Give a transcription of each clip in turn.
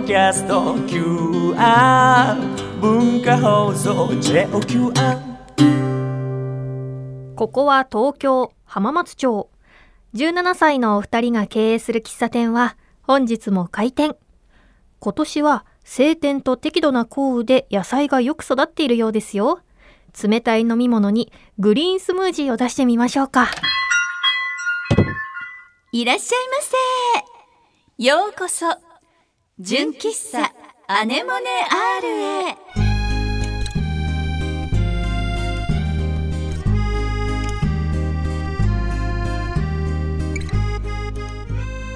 ドキャスト QR 文化放送 JOQR ここは東京浜松町。17歳のお二人が経営する喫茶店は本日も開店。今年は晴天と適度な降雨で野菜がよく育っているようですよ。冷たい飲み物にグリーンスムージーを出してみましょうか。いらっしゃいませ。ようこそ、純喫茶アネモネ R へ。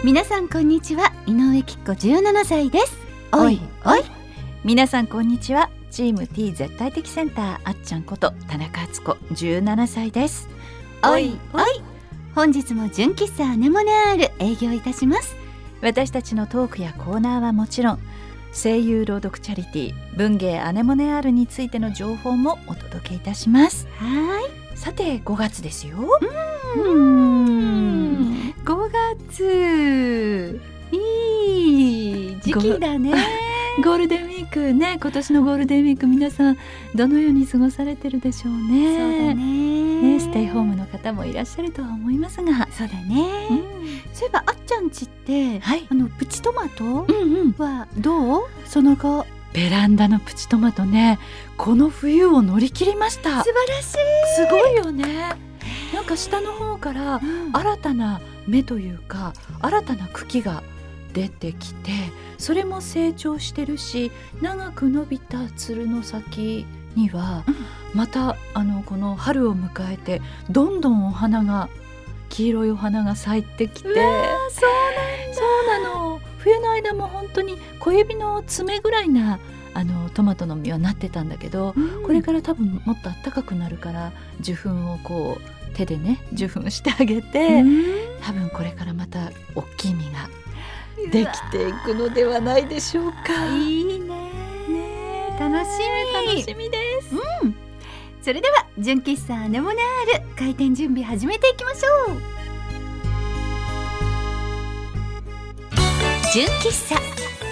皆さんこんにちは井上きっ子17歳です。おい。おい皆さんこんにちはチーム T 絶対的センターあっちゃんこと田中敦子17歳です。おいおい。本日も純喫茶アネモネアール営業いたします私たちのトークやコーナーはもちろん声優朗読チャリティー文芸アネモネアールについての情報もお届けいたします。はい。さて5月ですよ。うん。5月。いい時期だね。ゴールデンウィークね今年のゴールデンウィーク皆さんどのように過ごされてるでしょうね。そうだね。ねステイホームの方もいらっしゃるとは思いますが。そうだね、そういえばあっちゃんちってはい。あのプチトマトうんうん。はどう？その後？ベランダのプチトマトね。この冬を乗り切りました。素晴らしい。すごいよね。なんか下の方から新たな芽というか新たな茎が出てきてそれも成長してるし長く伸びたつるの先にはまたあのこの春を迎えてどんどんお花が黄色いお花が咲いてきてそうなの。冬の間も本当に小指の爪ぐらいなあのトマトの実はなってたんだけど、これから多分もっと暖かくなるから受粉をこう手でね受粉してあげて、多分これからまた大きい実ができていくのではないでしょうか。いいね。ね楽しみ楽しみです。それでは純喫茶アネモネアール開店準備始めていきましょう。純喫茶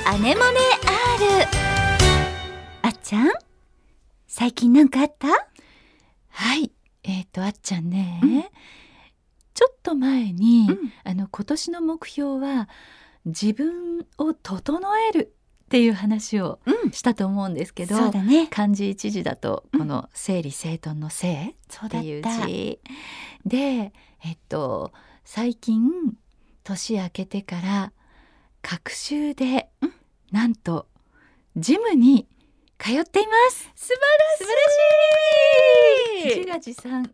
アネモネ R あっちゃん？最近なんかあった？はい。えっ、とあっちゃんね、うん。ちょっと前に、うん。あの今年の目標は自分を整えるっていう話をうん。したと思うんですけど、そうだね。漢字一字だとうん。この整理整頓の整っっていうた。字でえっと最近年明けてから隔週で、うん。なんとジムに通っています。素晴らしい。自画自賛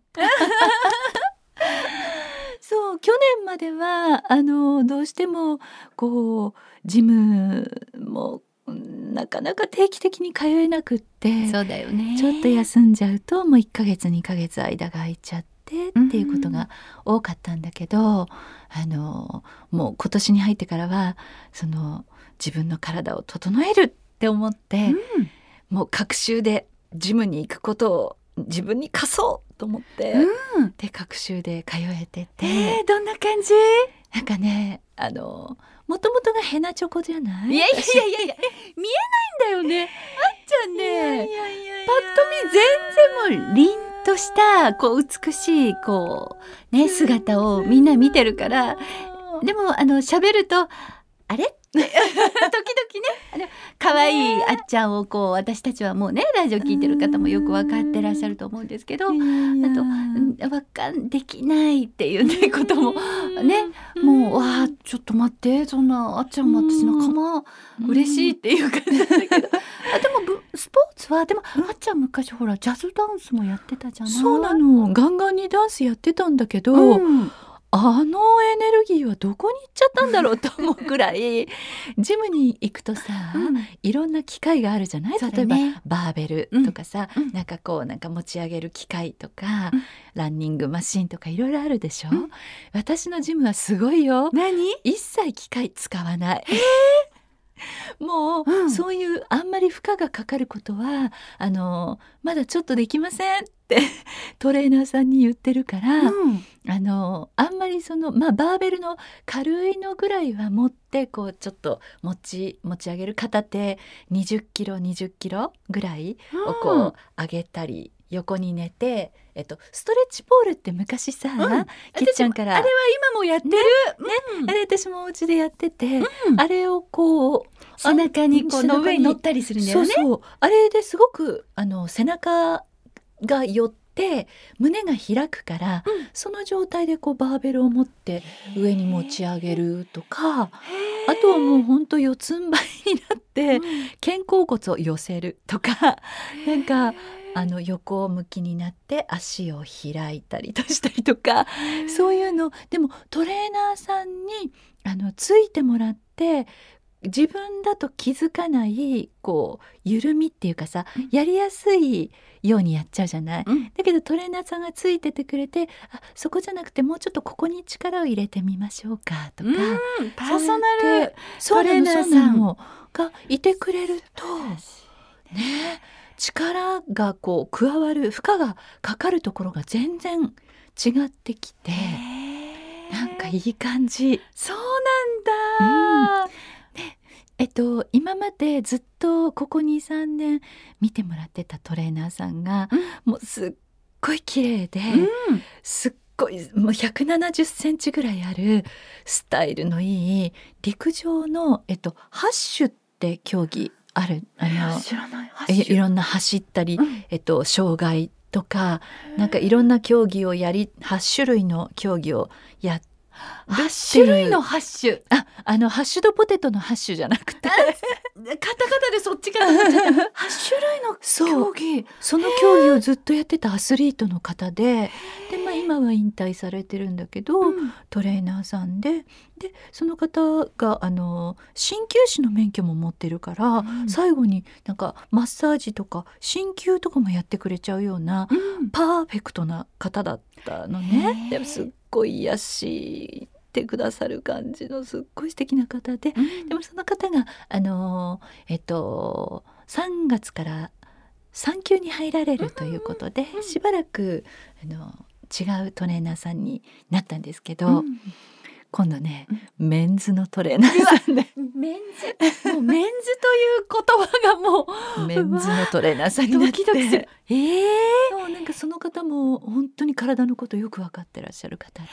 そう去年まではあのどうしてもこうジムもうんなかなか定期的に通えなくってそうだよね。ちょっと休んじゃうともう1ヶ月2ヶ月間が空いちゃってっていうことが多かったんだけど、あのもう今年に入ってからはその自分の体を整えるって思って、もう隔週でジムに行くことを自分に課そうと思って、うん。で隔週で通えてて、えー、どんな感じ？なんかねあのもともとがヘナチョコじゃない？いやいやいやいや見えないんだよね。あっちゃんねパッと見全然もう凛としたこう美しいこうね姿をみんな見てるからでもあの喋るとあれ？時々ね。可愛いあっちゃんをこう私たちはもうねラジオ聞いてる方もよく分かってらっしゃると思うんですけどあとうんわかんできないっていうねこともねもうわあちょっと待ってそんなあっちゃんも私仲間嬉しいっていう感じだけど。あでもぶスポーツはでもあっちゃん昔ほらジャズダンスもやってたじゃない？そうなの。ガンガンにダンスやってたんだけど、うんあのエネルギーはどこに行っちゃったんだろうと思うくらい ジムに行くとさ、いろんな機械があるじゃない、例えばねバーベルとかさ、うん。うん。なんかこうなんか持ち上げる機械とか、うん。ランニングマシンとかいろいろあるでしょ、うん。私のジムはすごいよ。何？一切機械使わない もう、うん。そういうあんまり負荷がかかることはあのまだちょっとできませんって トレーナーさんに言ってるから、あのあんまりそのまあバーベルの軽いのぐらいは持ってこうちょっと持ち持ち上げる片手20キロ20キロぐらいをこう上げたり横に寝て、えっと、ストレッチポールって昔さ、ん。きっちゃんから。あれは今もやってる、うん。あれ私もお家でやってて、うん。あれをこう背中にこの上に乗ったりするんだよね。そうそう。あれですごくあの背中が寄って胸が開くから、うん。その状態でこうバーベルを持って上に持ち上げるとかあとはもうほんと四つん這いになって肩甲骨を寄せるとかなんかあの横向きになって足を開いたりとしたりとかそういうの。でもトレーナーさんにあのついてもらって自分だと気づかないこう緩みっていうかさ、うん。やりやすいようにやっちゃうじゃない？うん。だけどトレーナーさんがついててくれてあそこじゃなくてもうちょっとここに力を入れてみましょうかとか、うんパーソナルトレーナーさん。がいてくれるとね力がこう加わる負荷がかかるところが全然違ってきてなんかいい感じ。そうなんだ、えっと今までずっとここ23年見てもらってたトレーナーさんが、もうすっごい綺麗で、うん。すっごいもう170センチぐらいあるスタイルのいい陸上の、えっと、ハッシュって競技あるあの知らない。えいろんな走ったり、うん。えっと、障害とかなんかいろんな競技をやり8種類の競技をやって8種類のハッシュああのハッシュドポテトのハッシュじゃなくて。カタカタでそっちかと思っちゃった。8種類の競技。その競技をずっとやってたアスリートの方で。で、まあ、今は引退されてるんだけど、うん。トレーナーさんで。でその方があの鍼灸師の免許も持ってるから、うん。最後になんかマッサージとか鍼灸とかもやってくれちゃうようなうん。パーフェクトな方だったのへね。ー。でもすっごい癒してくださる感じのすっごい素敵な方で。でもその方があのえっと3月から産休に入られるということで、しばらくあの違うトレーナーさんになったんですけど、うん今度ね、メンズのトレーナーさんで。メンズ？もうメンズという言葉がもう メンズのトレーナーさんになって。ドキドキする。ええそうなんかその方も本当に体のことよく分かってらっしゃる方で、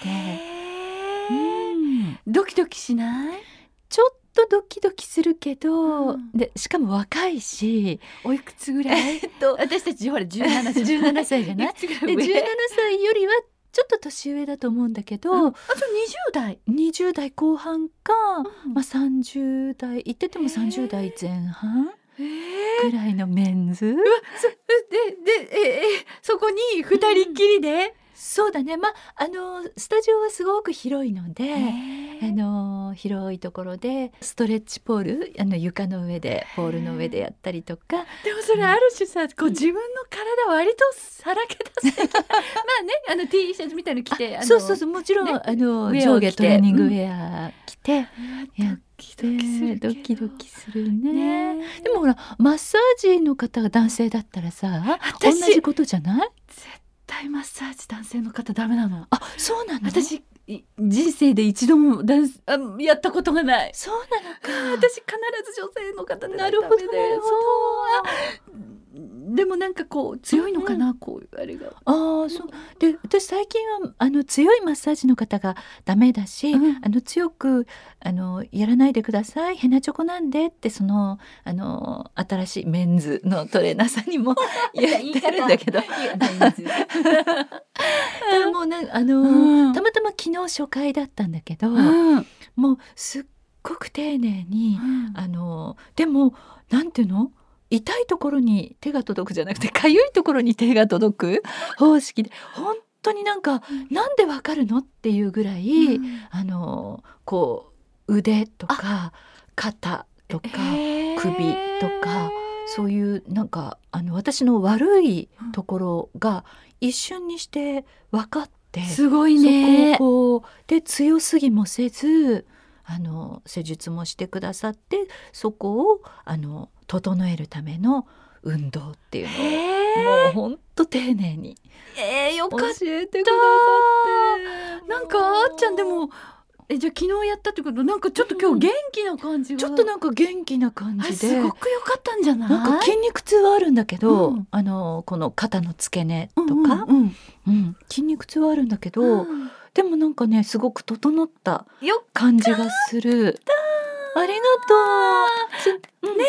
うん。ドキドキしない？ちょっとドキドキするけど、うん。でしかも若いし、おいくつぐらい？えっと私たちほら17歳。17歳じゃない？いくつぐらでい上？17歳よりはちょっと年上だと思うんだけど、うん。あと20代。20代後半か、うん。まあ、30代言ってても30代前半えぐらいのメンズ、ででええそこに二人っきりで、そうだね。まああのスタジオはすごく広いので、あえの広いところでストレッチポールあの床の上でポー。ルの上でやったりとか。でもそれある種さこう自分の体割とさらけ出す的な。まあねあの T シャツみたいの着てそうそうそうもちろん、ねあの上下トレーニングウェア着て、やドっキドキするドキドキするね。ね。でもほらマッサージの方が男性だったらさ同私じことじゃない？絶対マッサージ男性の方ダメなの？あそうなの？私い人生で一度もダンスあやったことがない。そうなのか。私必ず女性の方でなるほどそうあでもなんかこう強いのかな、こういうあれが。ああそう。で私最近はあの強いマッサージの方がダメだし、うん。あの強くあのやらないでください。ヘナチョコなんでってそのあの新しいメンズのトレーナーさんにも 言ってるんだけど。もうねあの、うん。たまたま昨日初回だったんだけど、うん。もうすっごく丁寧に、あのでもなんていうの？痛いところに手が届くじゃなくて かゆいところに手が届く方式で本当になんか、なんでわかるのっていうぐらい、あのこう腕とか肩とか首とかそういうなんかあの私の悪いところが一瞬にして分かって。すごいそねこをこうで強すぎもせずあの施術もしてくださってそこをあの整えるための運動っていうのをもうほんと丁寧にえー、よ教かっえてくださって。たなんかあっちゃんでもえじゃあ昨日やったってことなんかちょっと今日元気な感じが、ちょっとなんか元気な感あじで。すごく良かったんじゃない？なんか筋肉痛はあるんだけど、うん。あのこの肩の付け根とか、うんうんうん筋肉痛はあるんだけど、うんでもなんかねすごく整ったよ感じがする。ありがとう。ね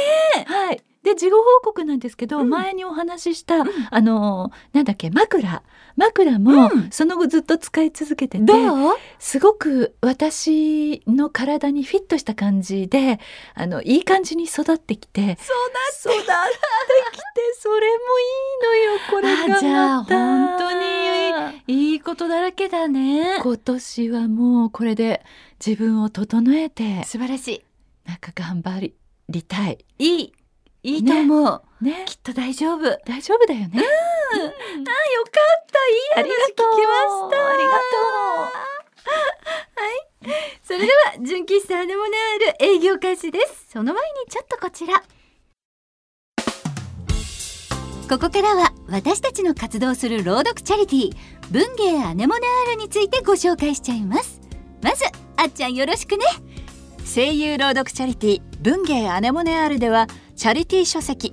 はい。で事後報告なんですけど、うん。前にお話しした、あのなんだっけ枕枕も、うん。その後ずっと使い続けててどう？すごく私の体にフィットした感じであのいい感じに育ってきてそうだ育ってきてそれもいいのよこれがまた。あじゃあ本当にいいことだらけだね。今年はもうこれで自分を整えて素晴らしなんか頑張りたい。いい。いいいと思う、ね。きっと大丈夫。大丈夫だよね、あよかった。いい話聞きました。ありがとそれでは純喫茶アネモネアール営業開始です。その前にちょっとこちら。ここからは私たちの活動する朗読チャリティー文芸アネモネアールについてご紹介しちゃいます。まずあっちゃんよろしくね。声優朗読チャリティー文芸アネモネアールではチャリティー書籍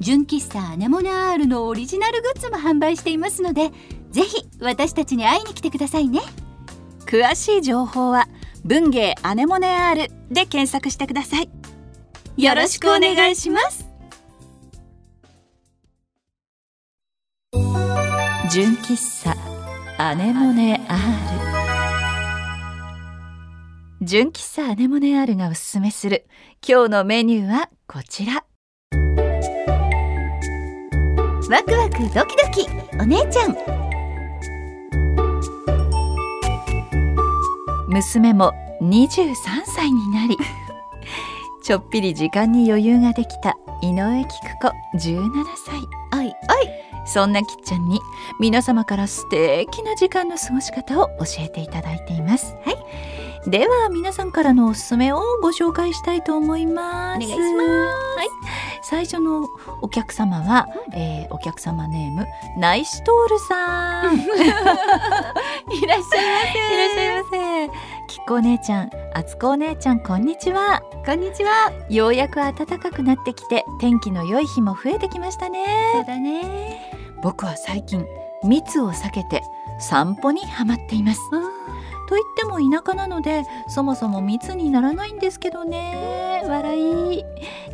純喫茶アネモネアールのオリジナルグッズも販売していますのでぜひ私たちに会いに来てくださいね。詳しい情報は文芸アネモネ R で検索してください。よろしくお願いします。純喫茶アネモネ R 純喫茶アネモネ R がおすすめする今日のメニューはこちら。ワクワクドキドキ。お姉ちゃん。娘も23歳になり ちょっぴり時間に余裕ができた井上菊子17歳。おいおい。そんなきっちゃんに皆様から素敵な時間の過ごし方を教えていただいています。はい。では皆さんからのおすすめをご紹介したいと思います。お願いします。はい最初のお客様は、えーお客様ネームナイシトールさんいらっしゃいませいらっしゃいませ。きっこお姉ちゃん、あつこお姉ちゃん、こんにちは。こんにちはようやく暖かくなってきて、天気の良い日も増えてきましたそうね。だね僕は最近、密を避けて散歩にハマっています。と言っても田舎なので、そもそも密にならないんですけどね。笑い。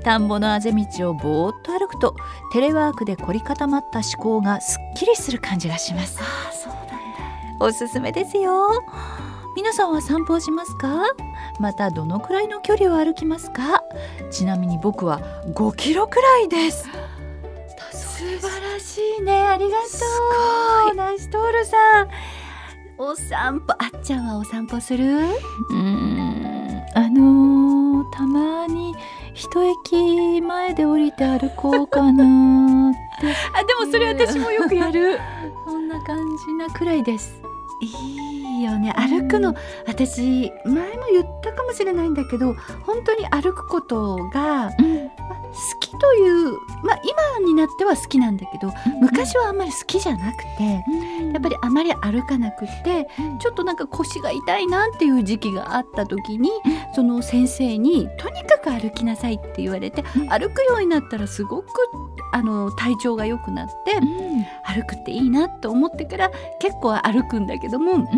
田んぼのあぜ道をぼーっと歩くと、テレワークで凝り固まった思考がすっきりする感じがします。あそうなんだ。おすすめですよ。皆さんは散歩をしますか？またどのくらいの距離を歩きますか？ちなみに僕は5キロくらいです。素晴らしいね。ありがとすうナイストールさんお散歩あっちゃんはお散歩する？うーん。あのー、たまに一駅前で降りて歩こうかなって。あでもそれ私もよくやる。そんな感じなくらいです。いいよね。歩くの私前も言ったかもしれないんだけど本当に歩くことがうん。好きというまあ今になっては好きなんだけど昔はあんまり好きじゃなくてやっぱりあまり歩かなくってちょっとなんか腰が痛いなっていう時期があった時にその先生にとにかく歩きなさいって言われてうん。歩くようになったらすごくあの体調が良くなって歩くっていいなと思ってから結構歩くんだけども基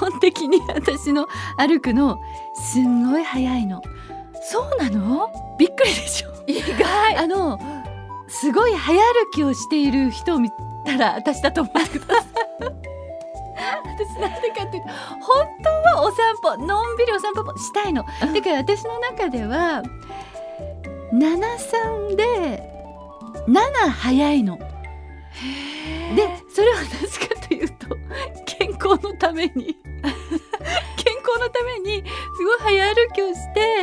本的に私の歩くのすんごい速いの。そうなの？びっくりでしょ？意外。あのすごい早歩きをしている人を見たら私だと思ってください。私なんでかっていうと本当はお散歩のんびりお散歩もしたいの。うん。だから私の中では73で7早いの。でそれはなぜかというと健康のために。健康のためにすごい早歩きをして、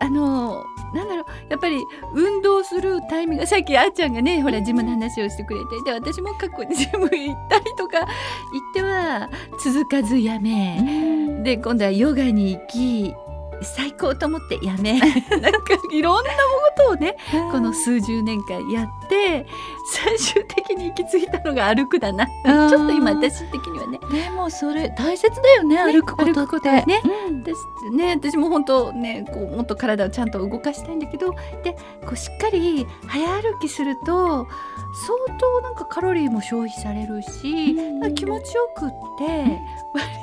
あのなんだろうやっぱり運動するタイミングさっきあーちゃんがねほらジムの話をしてくれてで私も過去に ジム行ったりとか行っては続かずやめ、で今度はヨガに行き最高と思ってやめ。なんかいろんなことをねこの数十年間やって最終的に行き着いたのが歩くだな。ちょっと今私的にはね。でもそれ大切だよね歩くことって。ね。うん。私ね私も本当ねこうもっと体をちゃんと動かしたいんだけどでこうしっかり早歩きすると相当なんかカロリーも消費されるし、うん。気持ちよくって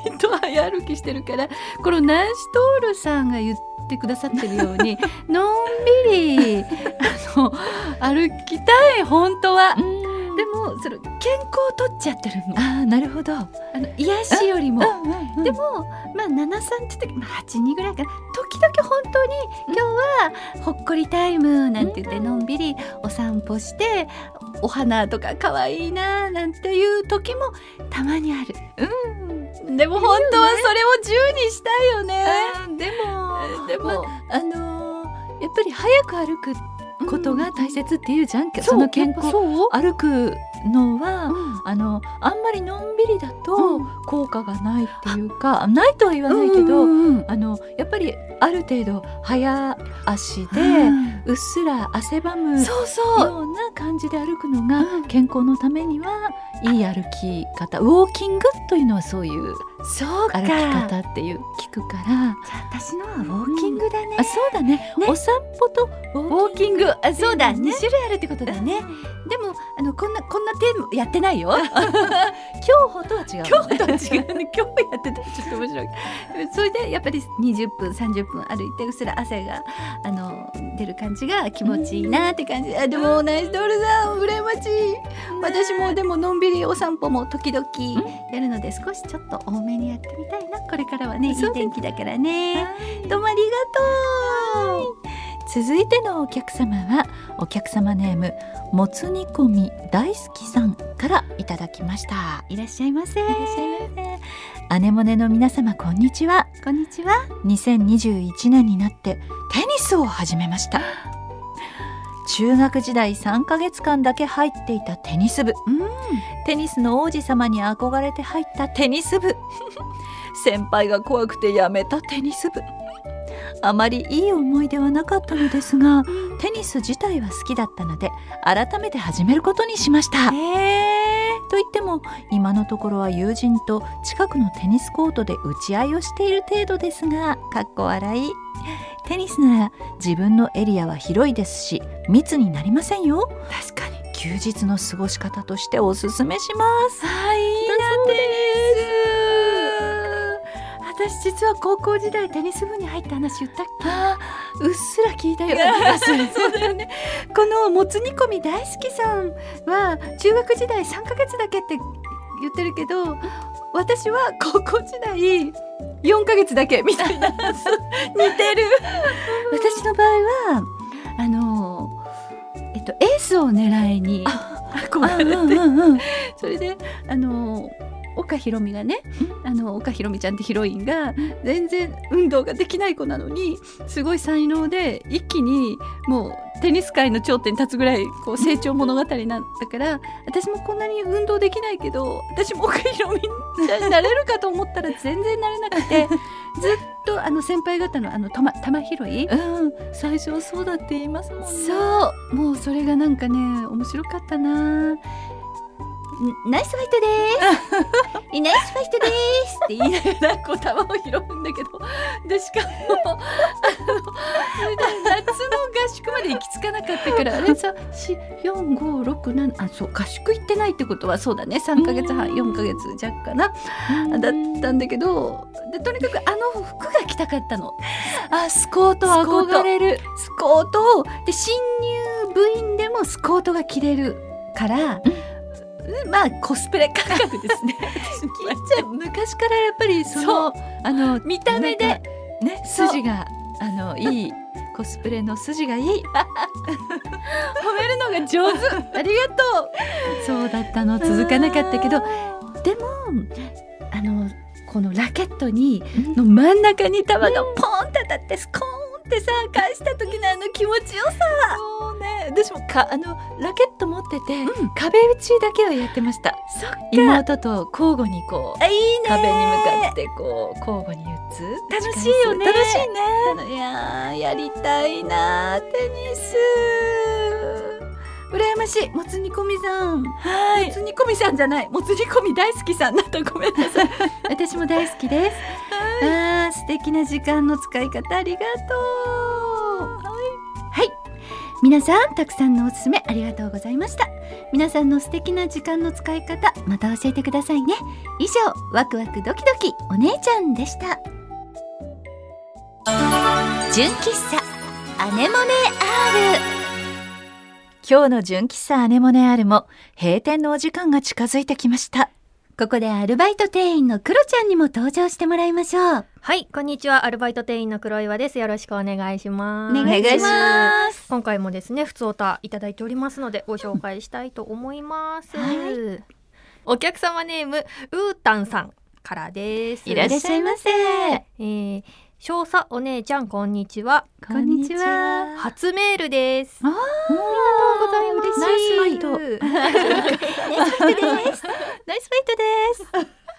割と早歩きしてるからこのナンシトールさんが言ってくださってるようにのんびりあの歩きたい本当は。うんでもその健康を取っちゃってるの。あーなるほどあの癒しよりも。うんでもまあ73って時、まあ、82ぐらいかな時々本当に今日はほっこりタイムなんて言ってのんびりお散歩してお花とか可愛いななんていう時もたまにある。うん、でも本当はそれを10にしたいよね。でもでも、まあのーやっぱり早く歩くことが大切っていうじゃん、そうその健康歩くのは、うん。あのあんまりのんびりだとうん。効果がないっていうか、ないとは言わないけど、うんうん。あのやっぱりある程度早足で、うん。うっすら汗ばむような感じで歩くのがうん。健康のためにはいい歩き方ウォーキングというのはそういうそうか。歩き方っていう聞くから。私のはウォーキングだね、あそうだね。ね。お散歩とウウォーキング。あそうだ、ね2種類あるってことだね、でもあのこんなこんなテーマやってないよ。競歩とは違う、ね、今日とは違うね。今日やってたらちょっと面白い。それでやっぱり20分30分歩いてうっすら汗があの出る感じが気持ちいいなって感じ。あでもナイスドールさん羨ましい。私もでものんびりお散歩も時々やるので少しちょっと多めにやってみたいな。これからはねいい天気だからね。どうもありがとう続いてのお客様はお客様ネームもつ煮込み大好きさんからいただきました。いらっしゃいませ。アネモネの皆様こんにちは。こんにちは。2021年になってテニスを始めました。中学時代3ヶ月間だけ入っていたテニス部。うん。テニスの王子様に憧れて入ったテニス部。先輩が怖くてやめたテニス部あまりいい思い出はなかったのですがテニス自体は好きだったので改めて始めることにしました。えと言っても今のところは友人と近くのテニスコートで打ち合いをしている程度ですがかっこ笑い。テニスなら自分のエリアは広いですし密になりませんよ。確かに。休日の過ごし方としておすすめします私実は高校時代テニス部に入った話言ったっけ？うっすら聞いたような気がする。そうだよね。このもつ煮込み大好きさんは中学時代3ヶ月だけって言ってるけど私は高校時代4ヶ月だけみたいな。似てる。私の場合はあのえっとエースを狙いに憧れて。うんうんうん。それであの岡ひろみがねあの岡ひろみちゃんってヒロインが全然運動ができない子なのにすごい才能で一気にもうテニス界の頂点に立つぐらいこう成長物語なんだから私もこんなに運動できないけど私も岡ひろみになれるかと思ったら全然なれなくて ずっとあの先輩方のあの玉玉拾いうん。最初はそうだって言いますもんね。そう。もうそれがなんかね面白かったなナイスファイトです。ナイスファイトです。って言いながらこう球を拾うんだけど。でしかも夏の 合宿まで行き着かなかったから あれさ4567あそう合宿行ってないってことはそうだね。3ヶ月半4ヶ月弱かな。だったんだけどでとにかくあの服が着たかったの。あスコート憧れる。スコート。をで新入部員でもスコートが着れるから、まあコスプレ感覚ですね。昔からやっぱりそのあの見た目でね筋があのいいコスプレの筋がいい。褒めるのが上手。ありがとう。そうだったの。続かなかったけど。でもあのこのラケットにの真ん中に球がポーンって当たってスコーンってさ返した時のあの気持ちよさ。そうね私もか？あのラケット持ってて、うん。壁打ちだけはやってました。そっか。妹と交互にこうあいいね壁に向かってこう交互に打つ。楽しいよね。楽しいね。いやーやりたいなーテニス。羨ましい。もつ煮込みさん。はもつ煮込みさんじゃない。もつ煮込み大好きさんだとごめんなさい。私も大好きです。あー素敵な時間の使い方ありがとう。はい皆さんたくさんのおすすめありがとうございました。皆さんの素敵な時間の使い方また教えてくださいね。以上ワクワクドキドキお姉ちゃんでした。純喫茶アネモネ R 今日の純喫茶アネモネアールも閉店のお時間が近づいてきました。ここでアルバイト店員のクロちゃんにも登場してもらいましょうはい、こんにちは。アルバイト店員の黒岩です。よろしくお願いします。お願いします今回もですね、普通おたいただいておりますので、ご紹介したいと思います。はお客様ネーム、うーたんさんからです。いらっしゃいませえー、少佐お姉ちゃん、こんにちは。こんにちは初メールです。あーありがとうございます。ナイスファイトナイスファイトです。です。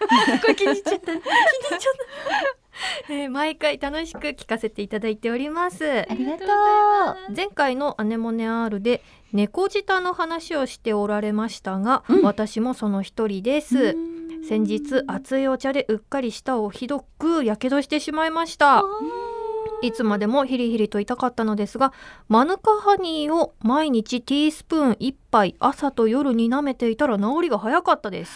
これ気に入っちゃった。気に入っちゃった。えー毎回楽しく聞かせていただいております。ありがとう前回のアネモネ R で猫舌の話をしておられましたが、うん私もその一人です。先日熱いお茶でうっかり舌をひどくやけどしてしまいました。いつまでもヒリヒリと痛かったのですがマヌカハニーを毎日ティースプーン1杯朝と夜に舐めていたら治りが早かったです。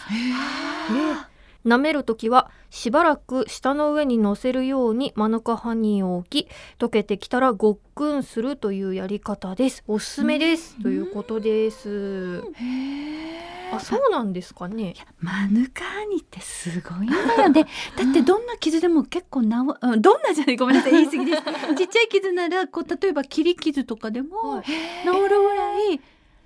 舐めるときはしばらく舌の上に乗せるようにマヌカハニーを置き溶けてきたらごっくんするというやり方です。おすすめです。ということです。あそうなんですかね。マヌカハニーってすごいんだよね。だってどんな傷でも結構なおうんどんなじゃないごめんなさい言い過ぎです。ちっちゃい傷ならこう例えば切り傷とかでもはい。治るぐらい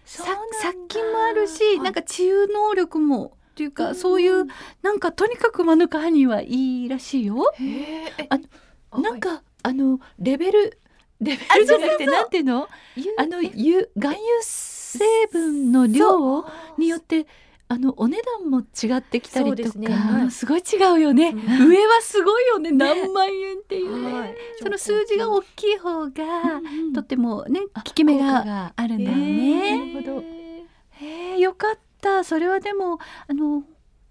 さ殺菌もあるしなんか治癒能力もっていうかそういうなんかとにかくマヌカハニーはいいらしいよ。あなんかあのレベルレベルじゃなくてなんていうの？あの油含有成分の量によってあのお値段も違ってきたりとか、すね。はい。うんすごい違うよね、うん。上はすごいよね。何万円っていうね、はい。その数字が大きい方が、ととってもねあ効き目がが。あるんだよなね。るほど。へえよかったそれはでもあの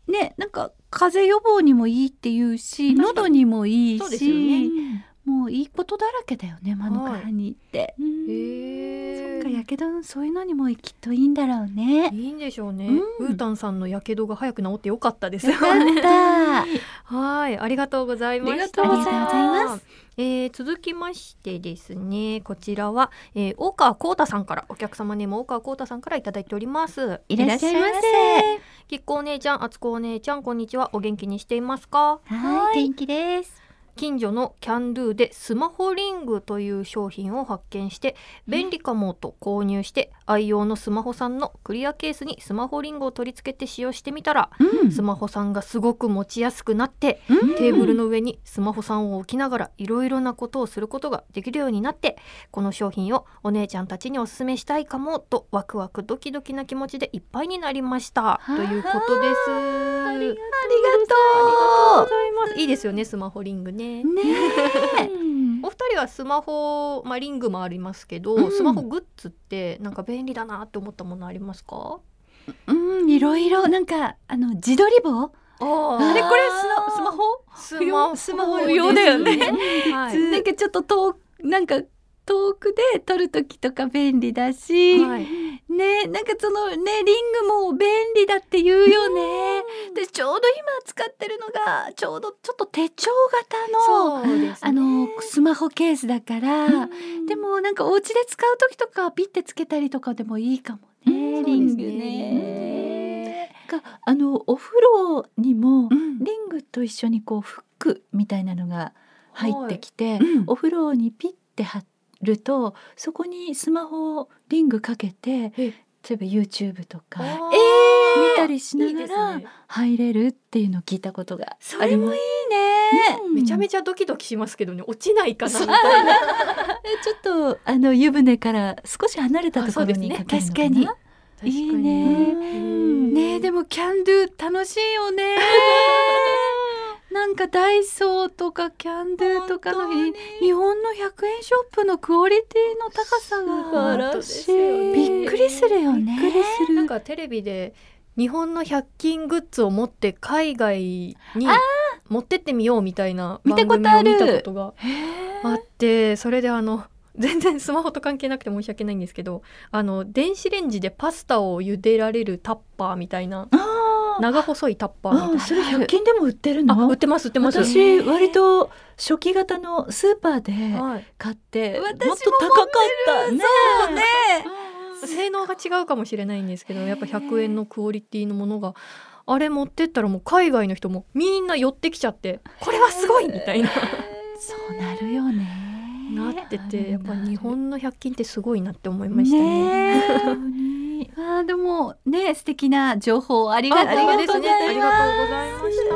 ねなんか風邪予防にもいいっていうし喉にもいいそうですよし、ねもういいことだらけだよねマヌカハニーって。へそっかやけどそういうのにもきっといいんだろうね。いいんでしょうね、うんウータンさんのやけどが早く治ってよかったですよかった。はい、ありがとうございました。ありがとうございます。えー続きましてですね、こちらは、えー、大川光太さんから、お客様ネーム大川光太さんからいただいております。いらっしゃいませ。きっこお姉ちゃん、あつこお姉ちゃん、こんにちは。お元気にしていますか？はい元気です。近所のキャンドゥでスマホリングという商品を発見して便利かもと購入して愛用のスマホさんのクリアケースにスマホリングを取り付けて使用してみたらうん。スマホさんがすごく持ちやすくなってうん。テーブルの上にスマホさんを置きながらいろいろなことをすることができるようになってこの商品をお姉ちゃんたちにおすすめしたいかもとワクワクドキドキな気持ちでいっぱいになりました。ということです。ありがとうございます。いいですよねスマホリングね。うねえ。お二人はスマホ、まあ、リングもありますけど、うん。スマホグッズってなんか便利だなって思ったものありますか？うんいろいろなんかあの自撮り棒？ああれこれスマホスマホ？スマホ用だよね。なんかちょっと遠くなんか遠くで撮る時とか便利だし、はい。ねなんかそのねリングも便利だって言うよね。でちょうど今使ってるのがちょうどちょっと手帳型のね。あのスマホケースだから、でもなんかお家で使う時とかピッてつけたりとかでもいいかもね、うんリングね。ねがあのお風呂にもうん。リングと一緒にこうフックみたいなのが入ってきて、うん。お風呂にピッて貼るとそこにスマホをリングかけてえ例えば YouTube とかあー。見たりしないがらね。入れるっていうのを聞いたことがそれもいいね。めちゃめちちゃドキドキしますけどね落ちないかな。みたいなゃちょっとあの湯船から少し離れたところにあかけるのかな？確かに。いいね。うん。ねえでもキャンドゥ楽しいよね なんかダイソーとかキャンドゥとかの日日本の100円ショップのクオリティの高さが。びっくりするよね。びっくりする。なんかテレビで日本の100均グッズを持って海外に持ってってみようみたいな見た番ことある。組を見たことがあってそれであの全然スマホと関係なくて申し訳ないんですけどあの電子レンジでパスタを茹でられるタッパーみたいな。あ長細いタッパーそれ100均でも売ってるあの売ってます売ってます。私割と初期型のスーパーではい。買ってもっ私もと高かった。ねね。性能が違うかもしれないんですけどやっぱ100円のクオリティのものがあれ持ってったらもう海外の人もみんな寄ってきちゃってこれはすごいみたいな。そうなるよね。なっててやっぱ日本の100均ってすごいなって思いましたね。ね にえあーでもね素敵な情報ありがとうありがとうございます。ありがとうございまし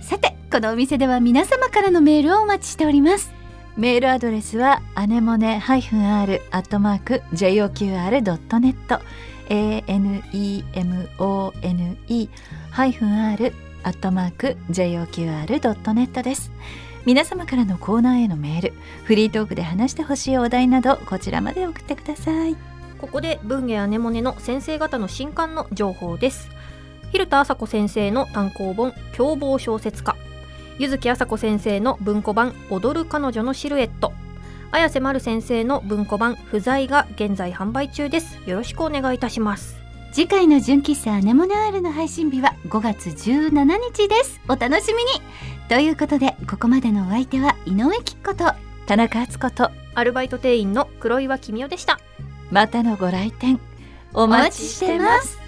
た。さてこのお店では皆様からのメールをお待ちしております。メールアドレスはアネモネ -r アットマーク JOQR.net anemone ハイフン r アットマーク JOQR.net です。皆様からのコーナーへのメールフリートークで話してほしいお題などこちらまで送ってくださいここで文芸アネモネの先生方の新刊の情報です。蛭田麻子先生の単行本凶暴小説家。柚木麻子先生の文庫版踊る彼女のシルエット。綾瀬丸先生の文庫版不在が現在販売中です。よろしくお願いいたします。次回の純喫茶アネモネアールの配信日は5月17日です。お楽しみに。ということでここまでのお相手は井上貴子と田中敦子とアルバイト店員の黒岩君代でしたまたのご来店お待ちしてます。